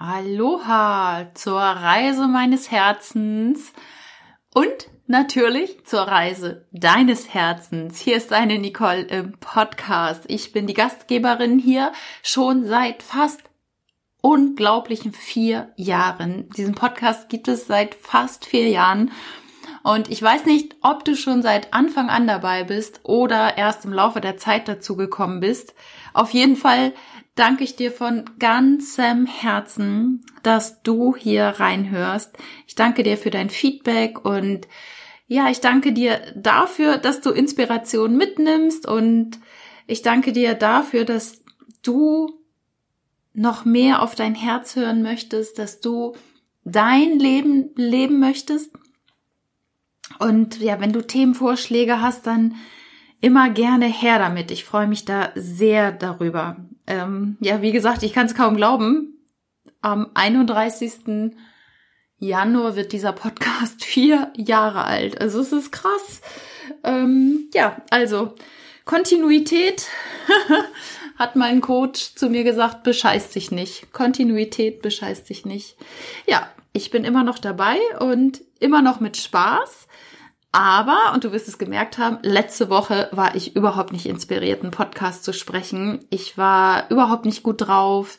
Aloha zur Reise meines Herzens und natürlich zur Reise deines Herzens. Hier ist deine Nicole im Podcast. Ich bin die Gastgeberin hier schon seit fast unglaublichen vier Jahren. Diesen Podcast gibt es seit fast vier Jahren. Und ich weiß nicht, ob du schon seit Anfang an dabei bist oder erst im Laufe der Zeit dazu gekommen bist. Auf jeden Fall danke ich dir von ganzem Herzen, dass du hier reinhörst. Ich danke dir für dein Feedback und ja, ich danke dir dafür, dass du Inspiration mitnimmst und ich danke dir dafür, dass du noch mehr auf dein Herz hören möchtest, dass du dein Leben leben möchtest. Und ja, wenn du Themenvorschläge hast, dann immer gerne her damit. Ich freue mich da sehr darüber. Ähm, ja, wie gesagt, ich kann es kaum glauben. Am 31. Januar wird dieser Podcast vier Jahre alt. Also es ist krass. Ähm, ja, also Kontinuität hat mein Coach zu mir gesagt, bescheißt dich nicht. Kontinuität bescheißt dich nicht. Ja, ich bin immer noch dabei und immer noch mit Spaß. Aber, und du wirst es gemerkt haben, letzte Woche war ich überhaupt nicht inspiriert, einen Podcast zu sprechen. Ich war überhaupt nicht gut drauf.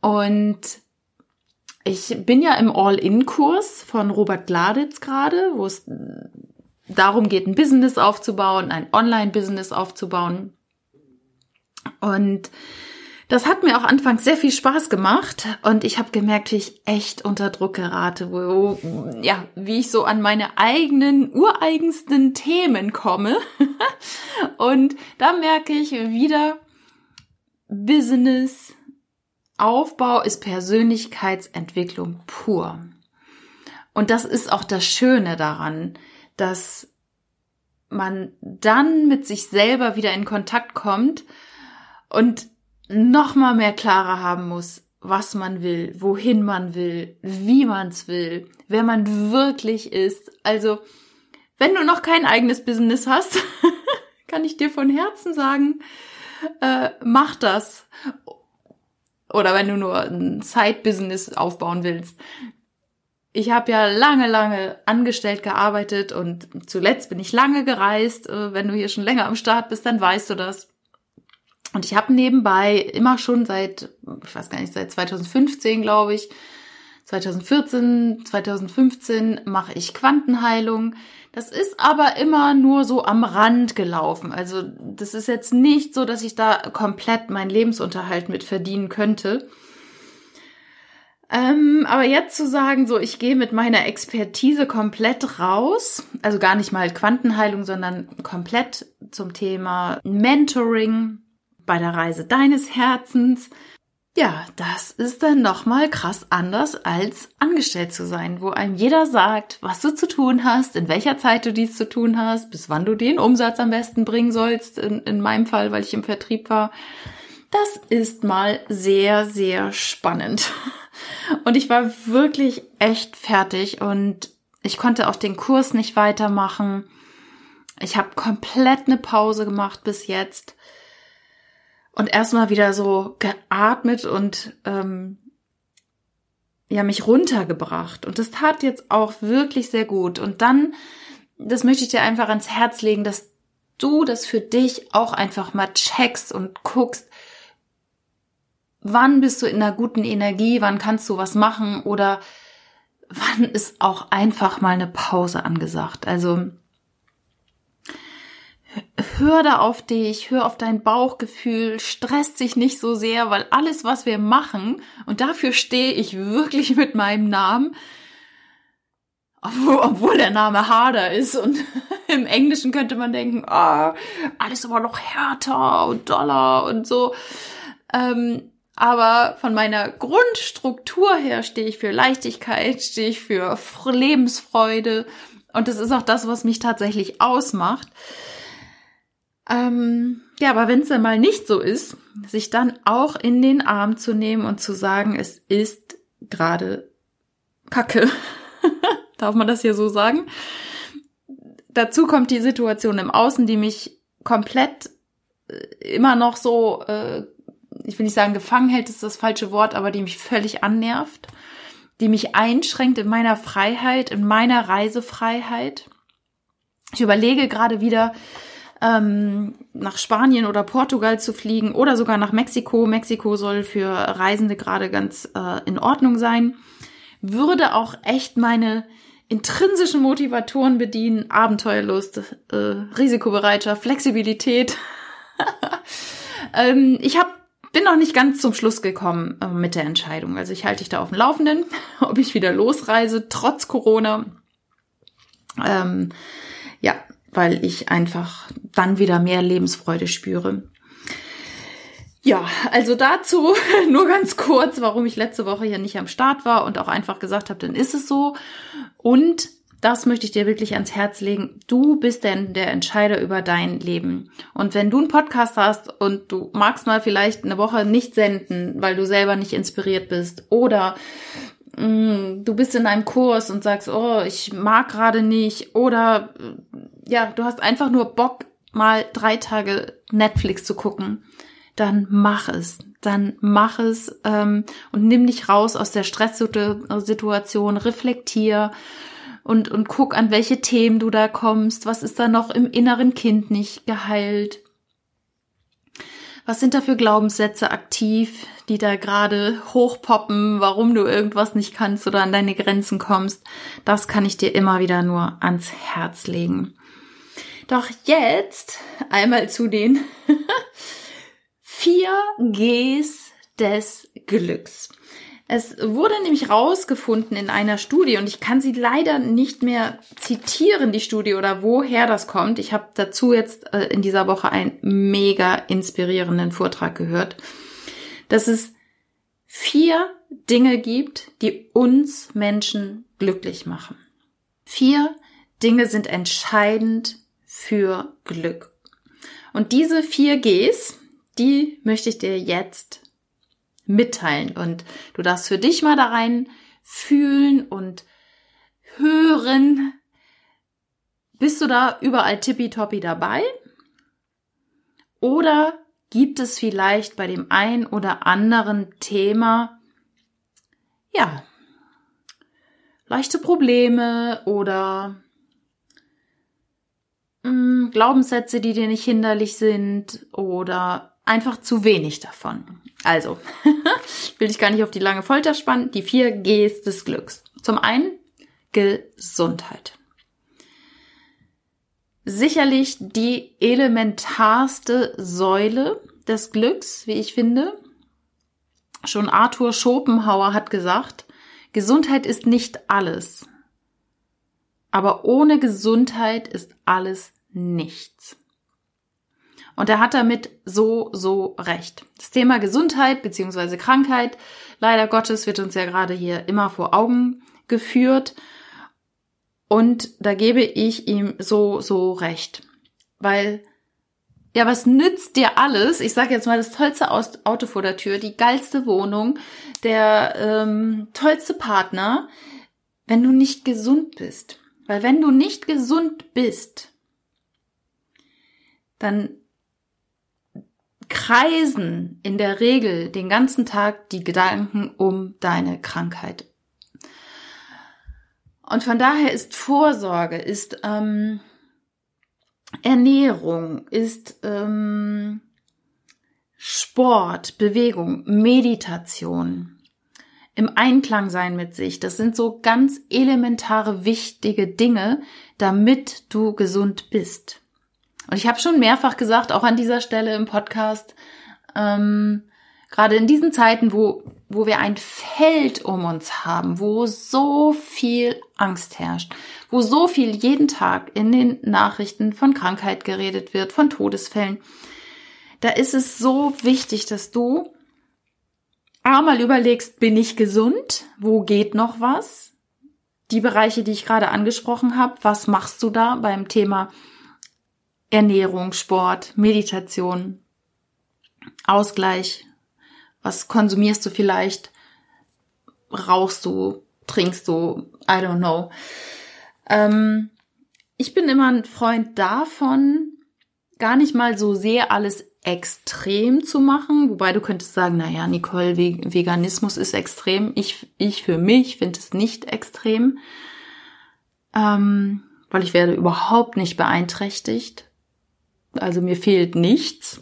Und ich bin ja im All-In-Kurs von Robert Gladitz gerade, wo es darum geht, ein Business aufzubauen, ein Online-Business aufzubauen. Und das hat mir auch anfangs sehr viel Spaß gemacht und ich habe gemerkt, wie ich echt unter Druck gerate, wo, ja, wie ich so an meine eigenen, ureigensten Themen komme. und da merke ich wieder, Business, Aufbau ist Persönlichkeitsentwicklung pur. Und das ist auch das Schöne daran, dass man dann mit sich selber wieder in Kontakt kommt und noch mal mehr klarer haben muss, was man will, wohin man will, wie man's will, wer man wirklich ist. Also, wenn du noch kein eigenes Business hast, kann ich dir von Herzen sagen, äh, mach das. Oder wenn du nur ein Side-Business aufbauen willst. Ich habe ja lange, lange angestellt gearbeitet und zuletzt bin ich lange gereist. Äh, wenn du hier schon länger am Start bist, dann weißt du das. Und ich habe nebenbei immer schon seit, ich weiß gar nicht, seit 2015, glaube ich, 2014, 2015 mache ich Quantenheilung. Das ist aber immer nur so am Rand gelaufen. Also das ist jetzt nicht so, dass ich da komplett meinen Lebensunterhalt mit verdienen könnte. Ähm, aber jetzt zu sagen, so ich gehe mit meiner Expertise komplett raus, also gar nicht mal Quantenheilung, sondern komplett zum Thema Mentoring, bei der Reise deines Herzens. Ja, das ist dann nochmal krass anders als angestellt zu sein, wo einem jeder sagt, was du zu tun hast, in welcher Zeit du dies zu tun hast, bis wann du den Umsatz am besten bringen sollst, in, in meinem Fall, weil ich im Vertrieb war. Das ist mal sehr, sehr spannend. Und ich war wirklich echt fertig und ich konnte auch den Kurs nicht weitermachen. Ich habe komplett eine Pause gemacht bis jetzt und erstmal wieder so geatmet und ähm, ja mich runtergebracht. Und das tat jetzt auch wirklich sehr gut. Und dann, das möchte ich dir einfach ans Herz legen, dass du das für dich auch einfach mal checkst und guckst, wann bist du in einer guten Energie, wann kannst du was machen oder wann ist auch einfach mal eine Pause angesagt. Also hör da auf dich, hör auf dein Bauchgefühl, stresst dich nicht so sehr, weil alles, was wir machen, und dafür stehe ich wirklich mit meinem Namen, obwohl, obwohl der Name harder ist und im Englischen könnte man denken, ah, alles aber noch härter und doller und so. Ähm, aber von meiner Grundstruktur her stehe ich für Leichtigkeit, stehe ich für Lebensfreude und das ist auch das, was mich tatsächlich ausmacht. Ähm, ja, aber wenn es dann mal nicht so ist, sich dann auch in den Arm zu nehmen und zu sagen, es ist gerade Kacke. Darf man das hier so sagen? Dazu kommt die Situation im Außen, die mich komplett äh, immer noch so äh, ich will nicht sagen gefangen hält, ist das falsche Wort, aber die mich völlig annervt, die mich einschränkt in meiner Freiheit, in meiner Reisefreiheit. Ich überlege gerade wieder, ähm, nach Spanien oder Portugal zu fliegen oder sogar nach Mexiko. Mexiko soll für Reisende gerade ganz äh, in Ordnung sein. Würde auch echt meine intrinsischen Motivatoren bedienen, Abenteuerlust, äh, Risikobereitschaft, Flexibilität. ähm, ich hab, bin noch nicht ganz zum Schluss gekommen äh, mit der Entscheidung. Also ich halte dich da auf dem Laufenden, ob ich wieder losreise, trotz Corona. Ähm, weil ich einfach dann wieder mehr Lebensfreude spüre. Ja, also dazu nur ganz kurz, warum ich letzte Woche hier nicht am Start war und auch einfach gesagt habe, dann ist es so. Und das möchte ich dir wirklich ans Herz legen. Du bist denn der Entscheider über dein Leben. Und wenn du einen Podcast hast und du magst mal vielleicht eine Woche nicht senden, weil du selber nicht inspiriert bist oder mh, mm, du bist in einem Kurs und sagst, oh, ich mag gerade nicht oder ja, du hast einfach nur Bock, mal drei Tage Netflix zu gucken dann mach es. Dann mach es ähm, und nimm dich raus aus der Stresssituation, reflektier und, und guck, an welche Themen du da kommst. Was ist da noch im inneren Kind nicht geheilt? Was sind da für Glaubenssätze aktiv, die da gerade hochpoppen, warum du irgendwas nicht kannst oder an deine Grenzen kommst? Das kann ich dir immer wieder nur ans Herz legen. Doch jetzt einmal zu den vier Gs des Glücks. Es wurde nämlich rausgefunden in einer Studie und ich kann sie leider nicht mehr zitieren, die Studie oder woher das kommt. Ich habe dazu jetzt äh, in dieser Woche einen mega inspirierenden Vortrag gehört, dass es vier Dinge gibt, die uns Menschen glücklich machen. Vier Dinge sind entscheidend für Glück. Und diese vier Gs, die möchte ich dir jetzt mitteilen. Und du darfst für dich mal da rein fühlen und hören. Bist du da überall tippitoppi dabei? Oder gibt es vielleicht bei dem ein oder anderen Thema, ja, leichte Probleme oder mh, hm, Glaubenssätze, die dir nicht hinderlich sind oder einfach zu wenig davon. Also, will ich gar nicht auf die lange Folter spannen. Die vier Gs des Glücks. Zum einen Gesundheit. Sicherlich die elementarste Säule des Glücks, wie ich finde. Schon Arthur Schopenhauer hat gesagt, Gesundheit ist nicht alles. Aber ohne Gesundheit ist alles nichts. Und er hat damit so, so recht. Das Thema Gesundheit beziehungsweise Krankheit, leider Gottes, wird uns ja gerade hier immer vor Augen geführt. Und da gebe ich ihm so, so recht. Weil, ja, was nützt dir alles? Ich sage jetzt mal das tollste Auto vor der Tür, die geilste Wohnung, der ähm, tollste Partner, wenn du nicht gesund bist. Weil wenn du nicht gesund bist, dann kreisen in der Regel den ganzen Tag die Gedanken um deine Krankheit. Und von daher ist Vorsorge, ist ähm, Ernährung, ist ähm, Sport, Bewegung, Meditation, im Einklang sein mit sich. Das sind so ganz elementare, wichtige Dinge, damit du gesund bist. Und ich habe schon mehrfach gesagt, auch an dieser Stelle im Podcast, ähm, gerade in diesen Zeiten, wo, wo wir ein Feld um uns haben, wo so viel Angst herrscht, wo so viel jeden Tag in den Nachrichten von Krankheit geredet wird, von Todesfällen, da ist es so wichtig, dass du einmal überlegst, bin ich gesund? Wo geht noch was? Die Bereiche, die ich gerade angesprochen habe, was machst du da beim Thema Ernährung, Sport, Meditation, Ausgleich. Was konsumierst du vielleicht? Rauchst du? Trinkst du? I don't know. Ähm, ich bin immer ein Freund davon, gar nicht mal so sehr alles extrem zu machen, wobei du könntest sagen, na ja, Nicole, Veganismus ist extrem. Ich, ich für mich finde es nicht extrem, ähm, weil ich werde überhaupt nicht beeinträchtigt. Also mir fehlt nichts,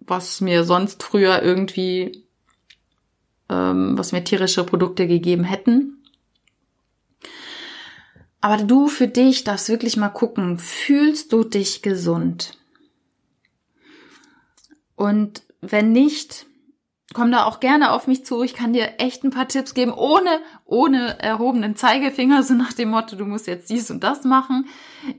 was mir sonst früher irgendwie, ähm, was mir tierische Produkte gegeben hätten. Aber du für dich darfst wirklich mal gucken, fühlst du dich gesund? Und wenn nicht, komm da auch gerne auf mich zu. Ich kann dir echt ein paar Tipps geben, ohne, ohne erhobenen Zeigefinger, so nach dem Motto, du musst jetzt dies und das machen.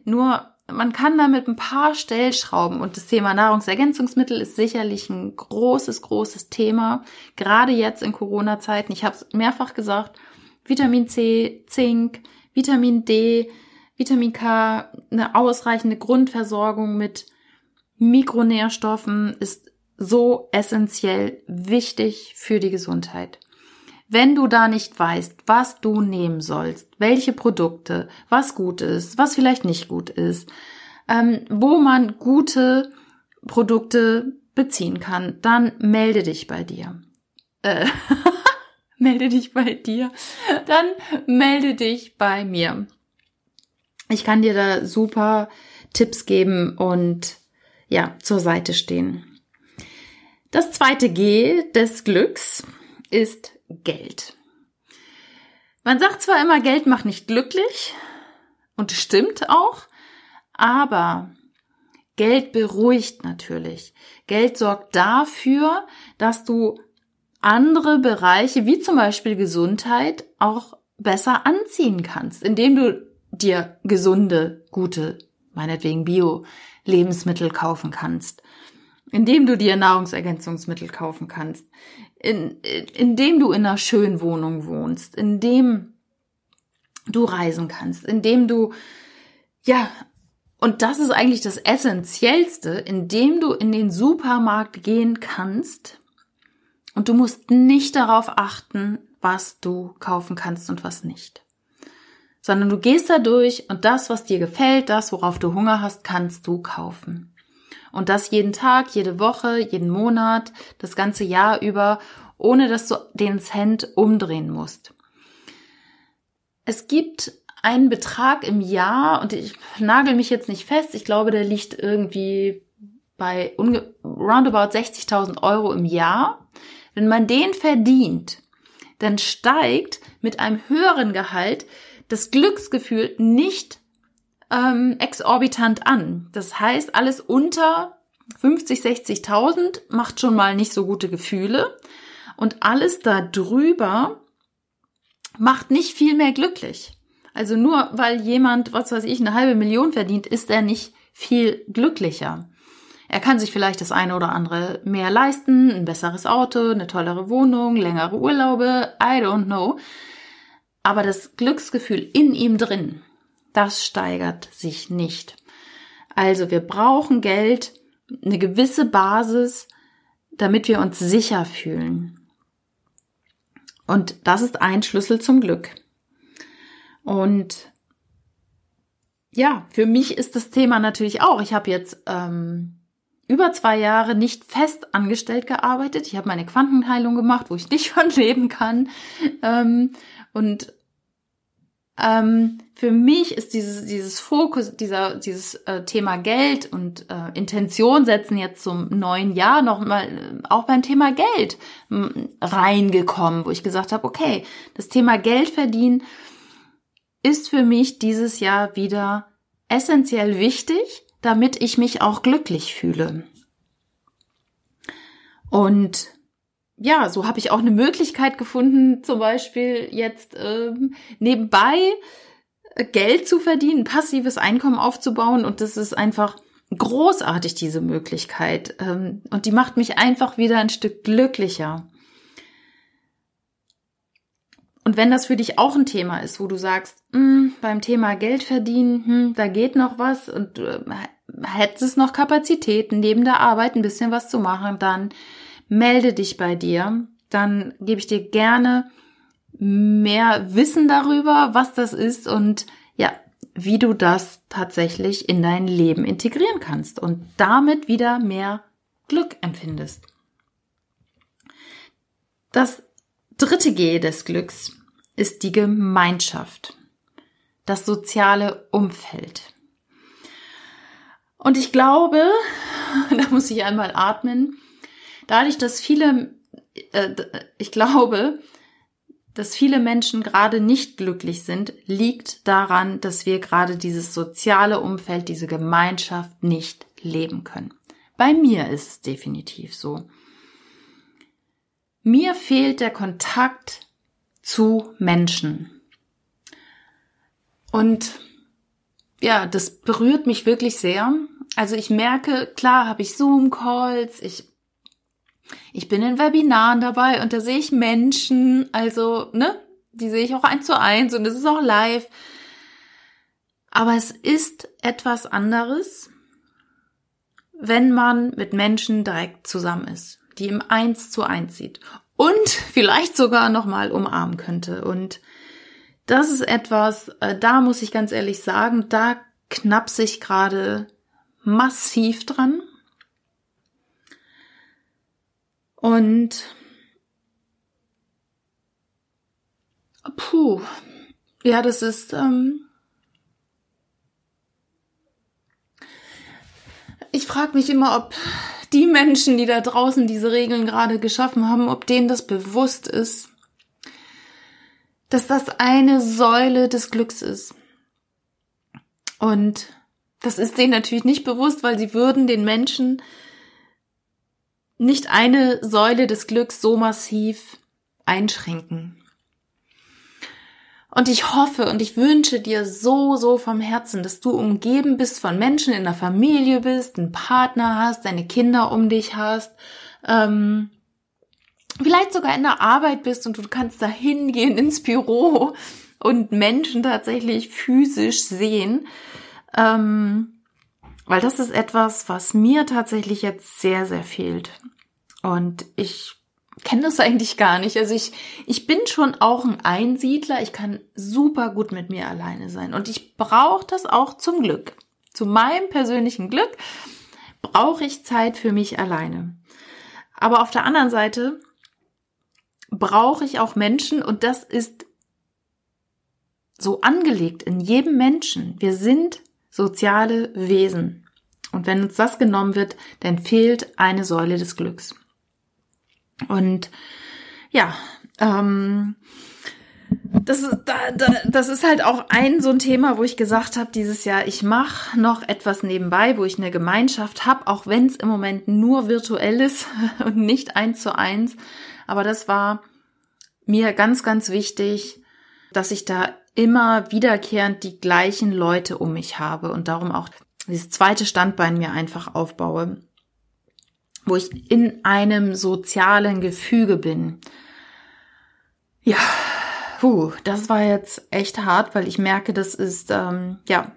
Nur, man kann da mit ein paar Stellschrauben und das Thema Nahrungsergänzungsmittel ist sicherlich ein großes, großes Thema. Gerade jetzt in Corona-Zeiten. Ich habe es mehrfach gesagt. Vitamin C, Zink, Vitamin D, Vitamin K, eine ausreichende Grundversorgung mit Mikronährstoffen ist so essentiell wichtig für die Gesundheit. Wenn du da nicht weißt, was du nehmen sollst, welche Produkte, was gut ist, was vielleicht nicht gut ist, ähm, wo man gute Produkte beziehen kann, dann melde dich bei dir. Äh, melde dich bei dir. Dann melde dich bei mir. Ich kann dir da super Tipps geben und ja, zur Seite stehen. Das zweite G des Glücks ist Geld. Man sagt zwar immer, Geld macht nicht glücklich, und stimmt auch, aber Geld beruhigt natürlich. Geld sorgt dafür, dass du andere Bereiche, wie zum Beispiel Gesundheit, auch besser anziehen kannst, indem du dir gesunde, gute, meinetwegen Bio-Lebensmittel kaufen kannst indem du dir Nahrungsergänzungsmittel kaufen kannst, in, in, indem du in einer schönen Wohnung wohnst, indem du reisen kannst, indem du, ja, und das ist eigentlich das Essentiellste, indem du in den Supermarkt gehen kannst und du musst nicht darauf achten, was du kaufen kannst und was nicht. Sondern du gehst da durch und das, was dir gefällt, das, worauf du Hunger hast, kannst du kaufen. Und das jeden Tag, jede Woche, jeden Monat, das ganze Jahr über, ohne dass du den Cent umdrehen musst. Es gibt einen Betrag im Jahr und ich nagel mich jetzt nicht fest. Ich glaube, der liegt irgendwie bei roundabout 60.000 Euro im Jahr. Wenn man den verdient, dann steigt mit einem höheren Gehalt das Glücksgefühl nicht ähm, exorbitant an. Das heißt, alles unter 50, 60.000 macht schon mal nicht so gute Gefühle und alles da drüber macht nicht viel mehr glücklich. Also nur weil jemand, was weiß ich, eine halbe Million verdient, ist er nicht viel glücklicher. Er kann sich vielleicht das eine oder andere mehr leisten, ein besseres Auto, eine tollere Wohnung, längere Urlaube, I don't know. Aber das Glücksgefühl in ihm drin, das steigert sich nicht. Also wir brauchen Geld, eine gewisse Basis, damit wir uns sicher fühlen. Und das ist ein Schlüssel zum Glück. Und ja, für mich ist das Thema natürlich auch. Ich habe jetzt ähm, über zwei Jahre nicht fest angestellt gearbeitet. Ich habe meine Quantenheilung gemacht, wo ich nicht von leben kann. Ähm, und ähm, für mich ist dieses, dieses Fokus, dieser, dieses äh, Thema Geld und äh, Intention setzen jetzt zum neuen Jahr nochmal äh, auch beim Thema Geld reingekommen, wo ich gesagt habe, okay, das Thema Geld verdienen ist für mich dieses Jahr wieder essentiell wichtig, damit ich mich auch glücklich fühle. Und ja, so habe ich auch eine Möglichkeit gefunden, zum Beispiel jetzt ähm, nebenbei äh, Geld zu verdienen, passives Einkommen aufzubauen und das ist einfach großartig, diese Möglichkeit. Ähm, und die macht mich einfach wieder ein Stück glücklicher. Und wenn das für dich auch ein Thema ist, wo du sagst, mh, hm, beim Thema Geld verdienen, hm, da geht noch was und äh, hättest noch Kapazitäten neben der Arbeit ein bisschen was zu machen, dann melde dich bei dir. Dann gebe ich dir gerne mehr Wissen darüber, was das ist und ja, wie du das tatsächlich in dein Leben integrieren kannst und damit wieder mehr Glück empfindest. Das dritte G des Glücks ist die Gemeinschaft, das soziale Umfeld. Und ich glaube, da muss ich einmal atmen, dadurch, dass viele, äh, ich glaube, dass viele Menschen gerade nicht glücklich sind, liegt daran, dass wir gerade dieses soziale Umfeld, diese Gemeinschaft nicht leben können. Bei mir ist es definitiv so. Mir fehlt der Kontakt zu Menschen. Und ja, das berührt mich wirklich sehr. Also ich merke, klar habe ich Zoom-Calls, ich, ich bin in Webinaren dabei und da sehe ich Menschen, also, ne, die sehe ich auch eins zu eins und es ist auch live. Aber es ist etwas anderes, wenn man mit Menschen direkt zusammen ist, die im Eins zu eins sieht und vielleicht sogar nochmal umarmen könnte. Und das ist etwas, äh, da muss ich ganz ehrlich sagen, da knapse ich gerade massiv dran. Und puh, ja, das ist ähm, ich frage mich immer, ob die Menschen, die da draußen diese Regeln gerade geschaffen haben, ob denen das bewusst ist, dass das eine Säule des Glücks ist. Und das ist denen natürlich nicht bewusst, weil sie würden den Menschen nicht eine Säule des Glücks so massiv einschränken. Und ich hoffe und ich wünsche dir so, so vom Herzen, dass du umgeben bist von Menschen, in der Familie bist, einen Partner hast, deine Kinder um dich hast, ähm, vielleicht sogar in der Arbeit bist und du kannst da hingehen ins Büro und Menschen tatsächlich physisch sehen. Ähm, weil das ist etwas, was mir tatsächlich jetzt sehr, sehr fehlt. Und ich kenne das eigentlich gar nicht. Also ich, ich bin schon auch ein Einsiedler. Ich kann super gut mit mir alleine sein. Und ich brauche das auch zum Glück. Zu meinem persönlichen Glück brauche ich Zeit für mich alleine. Aber auf der anderen Seite brauche ich auch Menschen und das ist so angelegt in jedem Menschen. Wir sind soziale Wesen. Und wenn uns das genommen wird, dann fehlt eine Säule des Glücks. Und ja, ähm, das ist, da, da, das ist halt auch ein so ein Thema, wo ich gesagt habe dieses Jahr, ich mache noch etwas nebenbei, wo ich eine Gemeinschaft habe, auch wenn es im Moment nur virtuell ist und nicht eins zu eins. Aber das war mir ganz, ganz wichtig, dass ich da immer wiederkehrend die gleichen Leute um mich habe und darum auch dieses zweite Standbein mir einfach aufbaue wo ich in einem sozialen Gefüge bin. Ja, puh, das war jetzt echt hart, weil ich merke, das ist, ähm, ja,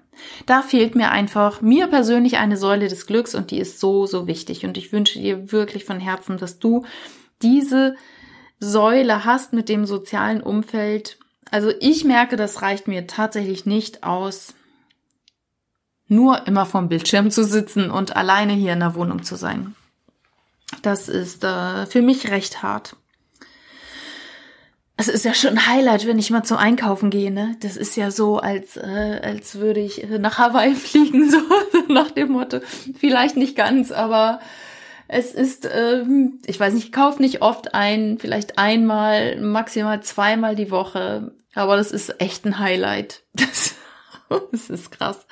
da fehlt mir einfach, mir persönlich eine Säule des Glücks und die ist so, so wichtig. Und ich wünsche dir wirklich von Herzen, dass du diese Säule hast mit dem sozialen Umfeld. Also ich merke, das reicht mir tatsächlich nicht aus, nur immer vom Bildschirm zu sitzen und alleine hier in der Wohnung zu sein. Das ist äh, für mich recht hart. Es ist ja schon ein Highlight, wenn ich mal zum Einkaufen gehe, ne? Das ist ja so, als, äh, als würde ich nach Hawaii fliegen, so nach dem Motto. Vielleicht nicht ganz, aber es ist, ähm, ich weiß nicht, ich kaufe nicht oft ein, vielleicht einmal, maximal zweimal die Woche. Aber das ist echt ein Highlight. Das, das ist krass.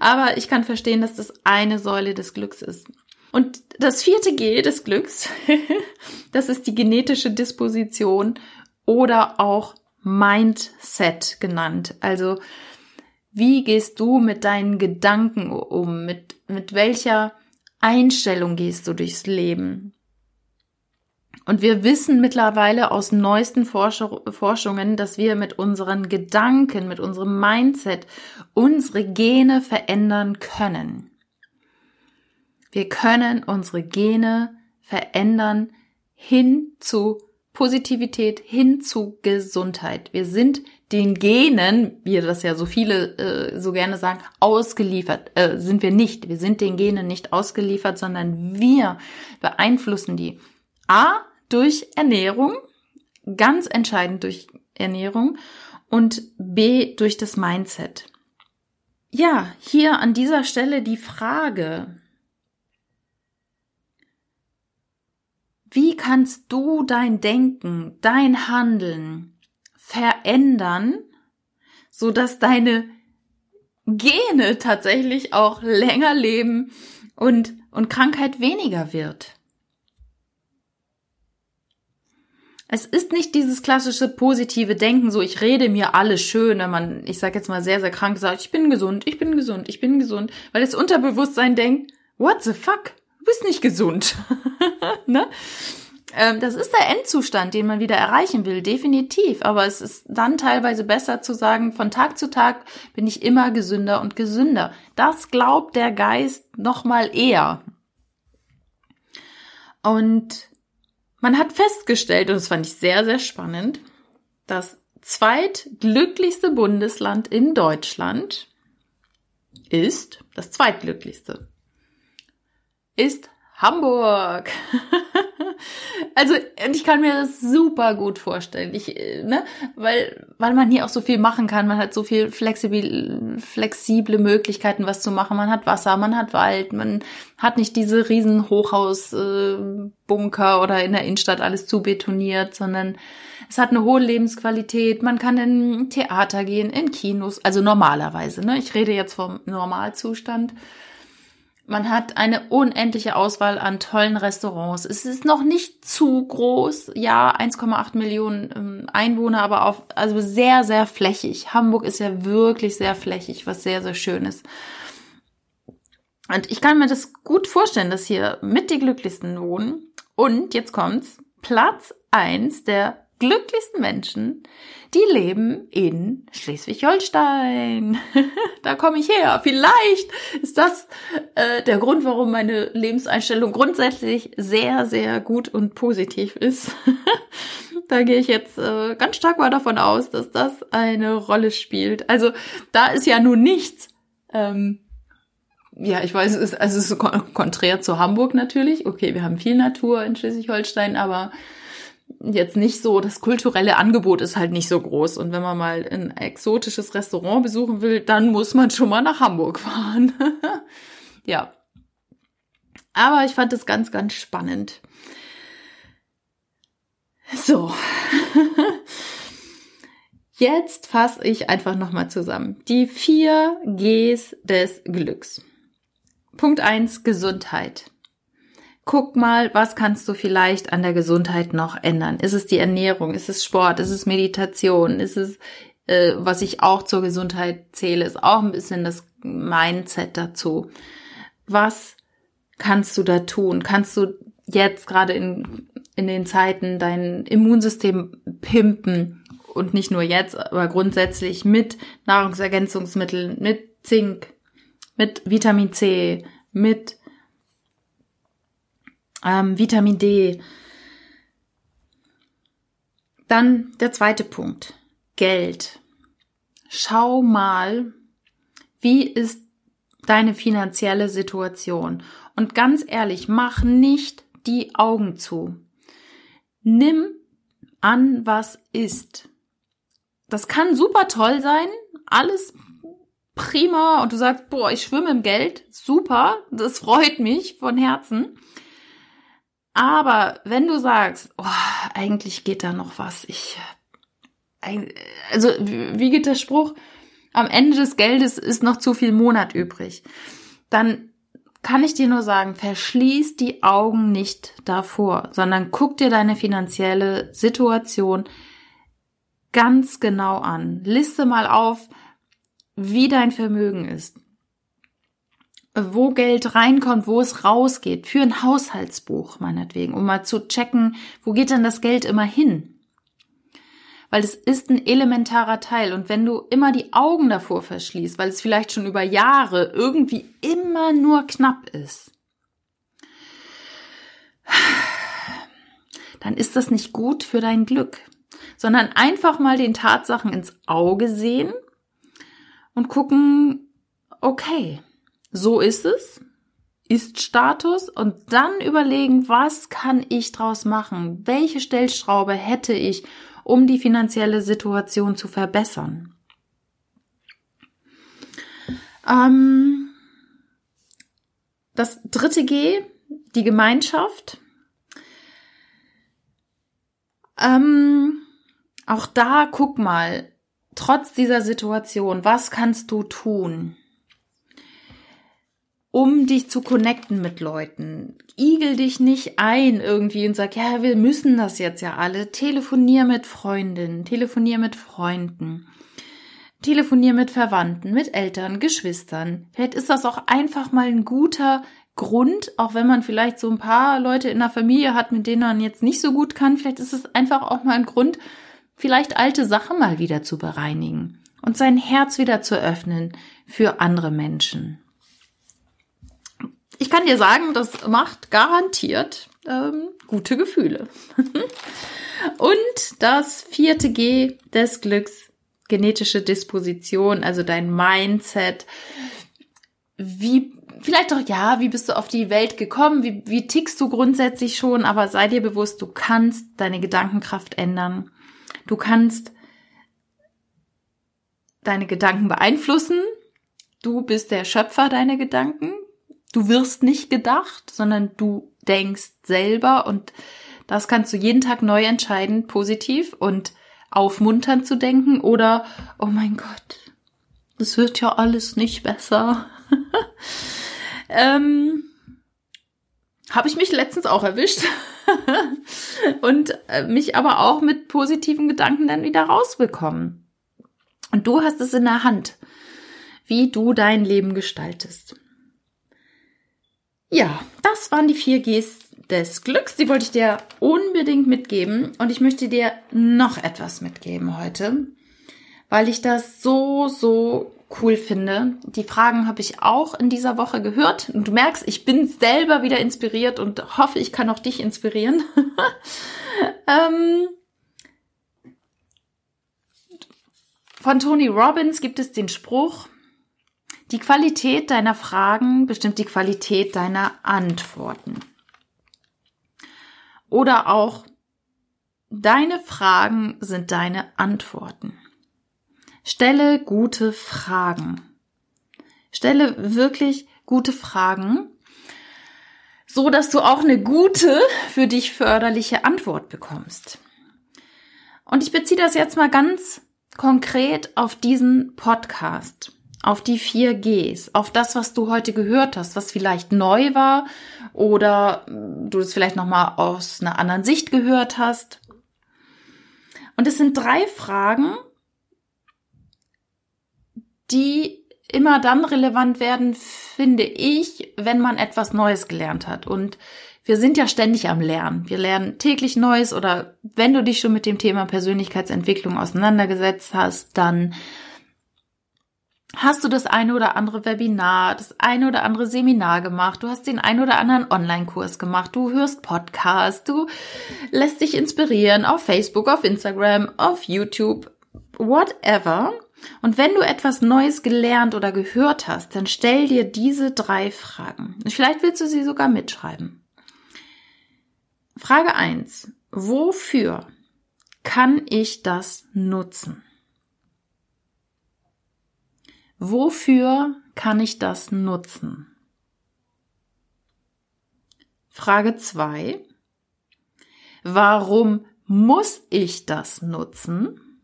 Aber ich kann verstehen, dass das eine Säule des Glücks ist. Und das vierte G des Glücks, das ist die genetische Disposition oder auch Mindset genannt. Also wie gehst du mit deinen Gedanken um? Mit, mit welcher Einstellung gehst du durchs Leben? Und wir wissen mittlerweile aus neuesten Forschungen, dass wir mit unseren Gedanken, mit unserem Mindset unsere Gene verändern können. Wir können unsere Gene verändern hin zu Positivität hin zu Gesundheit. Wir sind den Genen, wie das ja so viele äh, so gerne sagen, ausgeliefert. Äh, sind wir nicht. Wir sind den Genen nicht ausgeliefert, sondern wir beeinflussen die. A, durch Ernährung, ganz entscheidend durch Ernährung und B, durch das Mindset. Ja, hier an dieser Stelle die Frage, Wie kannst du dein Denken, dein Handeln verändern, so dass deine Gene tatsächlich auch länger leben und, und Krankheit weniger wird? Es ist nicht dieses klassische positive Denken, so ich rede mir alles schön, wenn man, ich sag jetzt mal sehr, sehr krank sagt, ich bin gesund, ich bin gesund, ich bin gesund, weil das Unterbewusstsein denkt, what the fuck? du bist nicht gesund. ne? Ähm, das ist der Endzustand, den man wieder erreichen will, definitiv. Aber es ist dann teilweise besser zu sagen, von Tag zu Tag bin ich immer gesünder und gesünder. Das glaubt der Geist noch mal eher. Und man hat festgestellt, und das fand ich sehr, sehr spannend, das zweitglücklichste Bundesland in Deutschland ist das zweitglücklichste ist Hamburg. also, ich kann mir das super gut vorstellen. Ich, ne, weil, weil man hier auch so viel machen kann. Man hat so viel flexibil, flexible Möglichkeiten, was zu machen. Man hat Wasser, man hat Wald, man hat nicht diese riesen Hochhausbunker äh, oder in der Innenstadt alles zu betoniert, sondern es hat eine hohe Lebensqualität. Man kann in Theater gehen, in Kinos, also normalerweise, ne? Ich rede jetzt vom Normalzustand. Man hat eine unendliche Auswahl an tollen Restaurants. Es ist noch nicht zu groß. Ja, 1,8 Millionen ähm, Einwohner, aber auch also sehr, sehr flächig. Hamburg ist ja wirklich sehr flächig, was sehr, sehr schön ist. Und ich kann mir das gut vorstellen, dass hier mit die glücklichsten wohnen. Und jetzt kommt's. Platz eins der glücklichsten Menschen, die leben in Schleswig-Holstein. da komme ich her. Vielleicht ist das äh, der Grund, warum meine Lebenseinstellung grundsätzlich sehr, sehr gut und positiv ist. da gehe ich jetzt äh, ganz stark mal davon aus, dass das eine Rolle spielt. Also da ist ja nun nichts. Ähm, ja, ich weiß, es ist, also es ist konträr zu Hamburg natürlich. Okay, wir haben viel Natur in Schleswig-Holstein, aber jetzt nicht so, das kulturelle Angebot ist halt nicht so groß. Und wenn man mal ein exotisches Restaurant besuchen will, dann muss man schon mal nach Hamburg fahren. ja. Aber ich fand es ganz, ganz spannend. So. Jetzt fasse ich einfach nochmal zusammen. Die vier Gs des Glücks. Punkt eins Gesundheit guck mal, was kannst du vielleicht an der Gesundheit noch ändern? Ist es die Ernährung? Ist es Sport? Ist es Meditation? Ist es, äh, was ich auch zur Gesundheit zähle, ist auch ein bisschen das Mindset dazu. Was kannst du da tun? Kannst du jetzt gerade in, in den Zeiten dein Immunsystem pimpen? Und nicht nur jetzt, aber grundsätzlich mit Nahrungsergänzungsmitteln, mit Zink, mit Vitamin C, mit ähm, Vitamin D. Dann der zweite Punkt. Geld. Schau mal, wie ist deine finanzielle Situation? Und ganz ehrlich, mach nicht die Augen zu. Nimm an, was ist. Das kann super toll sein, alles prima und du sagst, boah, ich schwimme im Geld, super, das freut mich von Herzen. Aber wenn du sagst, oh, eigentlich geht da noch was, ich, also wie geht der Spruch? Am Ende des Geldes ist noch zu viel Monat übrig. Dann kann ich dir nur sagen, verschließ die Augen nicht davor, sondern guck dir deine finanzielle Situation ganz genau an. Liste mal auf, wie dein Vermögen ist wo Geld reinkommt, wo es rausgeht, für ein Haushaltsbuch meinetwegen, um mal zu checken, wo geht denn das Geld immer hin? Weil es ist ein elementarer Teil und wenn du immer die Augen davor verschließt, weil es vielleicht schon über Jahre irgendwie immer nur knapp ist, dann ist das nicht gut für dein Glück, sondern einfach mal den Tatsachen ins Auge sehen und gucken, okay, so ist es, ist Status und dann überlegen, was kann ich draus machen? Welche Stellschraube hätte ich, um die finanzielle Situation zu verbessern? Ähm, das dritte G, die Gemeinschaft. Ähm, auch da guck mal, trotz dieser Situation, was kannst du tun, um dich zu connecten mit Leuten? Igel dich nicht ein irgendwie und sag, ja, wir müssen das jetzt ja alle. Telefonier mit Freundinnen, telefonier mit Freunden. Telefonier mit Verwandten, mit Eltern, Geschwistern. Vielleicht ist das auch einfach mal ein guter Grund, auch wenn man vielleicht so ein paar Leute in der Familie hat, mit denen man jetzt nicht so gut kann. Vielleicht ist es einfach auch mal ein Grund, vielleicht alte Sachen mal wieder zu bereinigen und sein Herz wieder zu öffnen für andere Menschen. Ich kann dir sagen, das macht garantiert ähm, gute Gefühle. und das vierte G des Glücks genetische Disposition, also dein Mindset. Wie, vielleicht doch, ja, wie bist du auf die Welt gekommen? Wie, wie tickst du grundsätzlich schon? Aber sei dir bewusst, du kannst deine Gedankenkraft ändern. Du kannst deine Gedanken beeinflussen. Du bist der Schöpfer deiner Gedanken. Du wirst nicht gedacht, sondern du denkst selber und das kannst du jeden Tag neu entscheiden, positiv und aufmunternd zu denken oder, oh mein Gott, es wird ja alles nicht besser. ähm, Habe ich mich letztens auch erwischt und äh, mich aber auch mit positiven Gedanken dann wieder rausbekommen. Und du hast es in der Hand, wie du dein Leben gestaltest. Ja, das waren die vier Gs des Glücks. Die wollte ich dir unbedingt mitgeben. Und ich möchte dir noch etwas mitgeben heute, weil ich das so, so cool finde. Die Fragen habe ich auch in dieser Woche gehört. Und du merkst, ich bin selber wieder inspiriert und hoffe, ich kann auch dich inspirieren. ähm, von Tony Robbins gibt es den Spruch, die Qualität deiner Fragen bestimmt die Qualität deiner Antworten. Oder auch, deine Fragen sind deine Antworten. Stelle gute Fragen. Stelle wirklich gute Fragen, so dass du auch eine gute, für dich förderliche Antwort bekommst. Und ich beziehe das jetzt mal ganz konkret auf diesen Podcast auf die vier Gs, auf das, was du heute gehört hast, was vielleicht neu war oder du es vielleicht nochmal aus einer anderen Sicht gehört hast. Und es sind drei Fragen, die immer dann relevant werden, finde ich, wenn man etwas Neues gelernt hat. Und wir sind ja ständig am Lernen. Wir lernen täglich Neues oder wenn du dich schon mit dem Thema Persönlichkeitsentwicklung auseinandergesetzt hast, dann hast du das eine oder andere Webinar, das eine oder andere Seminar gemacht, du hast den einen oder anderen Online-Kurs gemacht, du hörst Podcasts, du lässt dich inspirieren auf Facebook, auf Instagram, auf YouTube, whatever. Und wenn du etwas Neues gelernt oder gehört hast, dann stell dir diese drei Fragen. Vielleicht willst du sie sogar mitschreiben. Frage eins: Wofür kann ich das nutzen? Wofür kann ich das nutzen? Frage zwei: Warum muss ich das nutzen?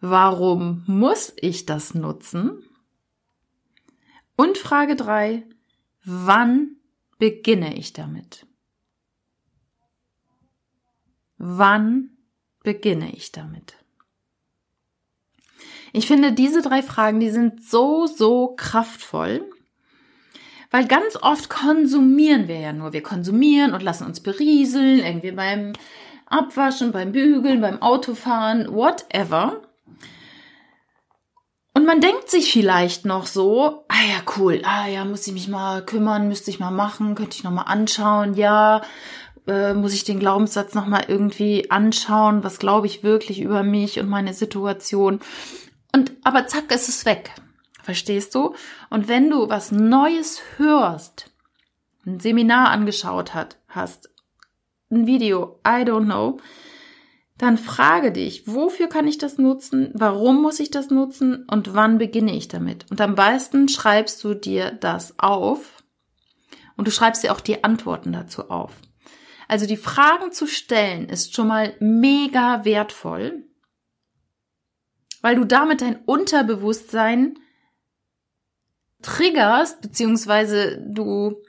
Warum muss ich das nutzen? Und Frage drei: Wann beginne ich damit? Wann beginne ich damit? Ich finde, diese drei Fragen, die sind so, so kraftvoll. Weil ganz oft konsumieren wir ja nur. Wir konsumieren und lassen uns berieseln, irgendwie beim Abwaschen, beim Bügeln, beim Autofahren, whatever. Und man denkt sich vielleicht noch so, ah ja, cool, ah ja, muss ich mich mal kümmern, müsste ich mal machen, könnte ich noch mal anschauen, ja, äh, muss ich den Glaubenssatz nochmal irgendwie anschauen, was glaube ich wirklich über mich und meine Situation. Und aber zack, ist es weg. Verstehst du? Und wenn du was Neues hörst, ein Seminar angeschaut hat, hast, ein Video, I don't know, dann frage dich, wofür kann ich das nutzen? Warum muss ich das nutzen? Und wann beginne ich damit? Und am besten schreibst du dir das auf und du schreibst dir auch die Antworten dazu auf. Also die Fragen zu stellen ist schon mal mega wertvoll, weil du damit dein Unterbewusstsein triggerst, beziehungsweise du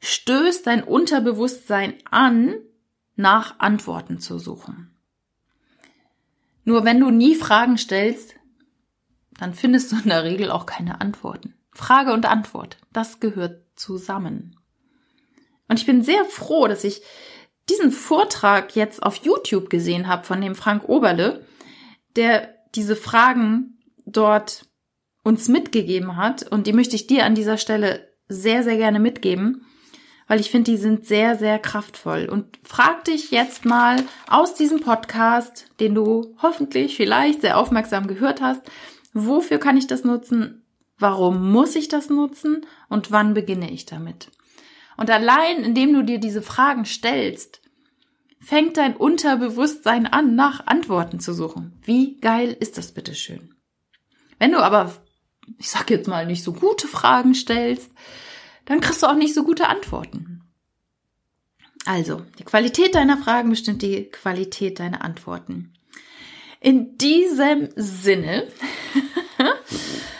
stößt dein Unterbewusstsein an, nach Antworten zu suchen. Nur wenn du nie Fragen stellst, dann findest du in der Regel auch keine Antworten. Frage und Antwort, das gehört zusammen. Und ich bin sehr froh, dass ich diesen Vortrag jetzt auf YouTube gesehen habe von dem Frank Oberle, der diese Fragen dort uns mitgegeben hat. Und die möchte ich dir an dieser Stelle sehr, sehr gerne mitgeben, weil ich finde, die sind sehr, sehr kraftvoll. Und frag dich jetzt mal aus diesem Podcast, den du hoffentlich vielleicht sehr aufmerksam gehört hast, wofür kann ich das nutzen? Warum muss ich das nutzen? Und wann beginne ich damit? Und allein, indem du dir diese Fragen stellst, fängt dein Unterbewusstsein an, nach Antworten zu suchen. Wie geil ist das bitte schön? Wenn du aber, ich sag jetzt mal, nicht so gute Fragen stellst, dann kriegst du auch nicht so gute Antworten. Also, die Qualität deiner Fragen bestimmt die Qualität deiner Antworten. In diesem Sinne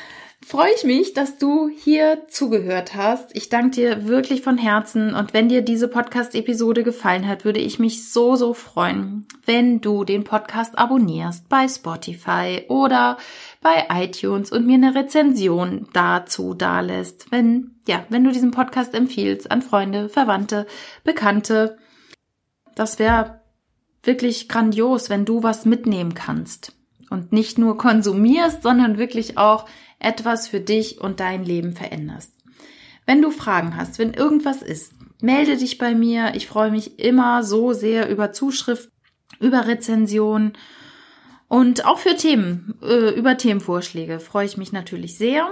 freue ich mich, dass du hier zugehört hast. Ich danke dir wirklich von Herzen und wenn dir diese Podcast-Episode gefallen hat, würde ich mich so, so freuen, wenn du den Podcast abonnierst bei Spotify oder bei iTunes und mir eine Rezension dazu dalässt. Wenn, ja, wenn du diesen Podcast empfiehlst an Freunde, Verwandte, Bekannte. Das wäre wirklich grandios, wenn du was mitnehmen kannst und nicht nur konsumierst, sondern wirklich auch etwas für dich und dein Leben veränderst. Wenn du Fragen hast, wenn irgendwas ist, melde dich bei mir. Ich freue mich immer so sehr über Zuschrift, über Rezensionen und auch für Themen, äh, über Themenvorschläge freue ich mich natürlich sehr.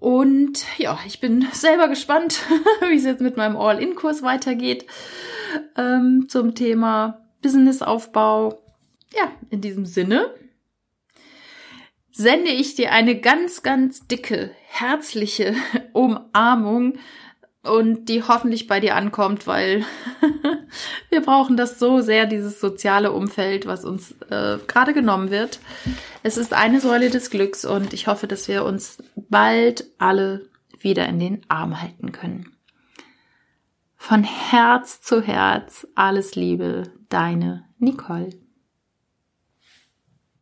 Und ja, ich bin selber gespannt, wie es jetzt mit meinem All-In-Kurs weitergeht ähm, zum Thema Businessaufbau. Ja, in diesem Sinne sende ich dir eine ganz, ganz dicke, herzliche Umarmung und die hoffentlich bei dir ankommt, weil wir brauchen das so sehr, dieses soziale Umfeld, was uns äh, gerade genommen wird. Es ist eine Säule des Glücks und ich hoffe, dass wir uns bald alle wieder in den Arm halten können. Von Herz zu Herz alles Liebe, deine Nicole.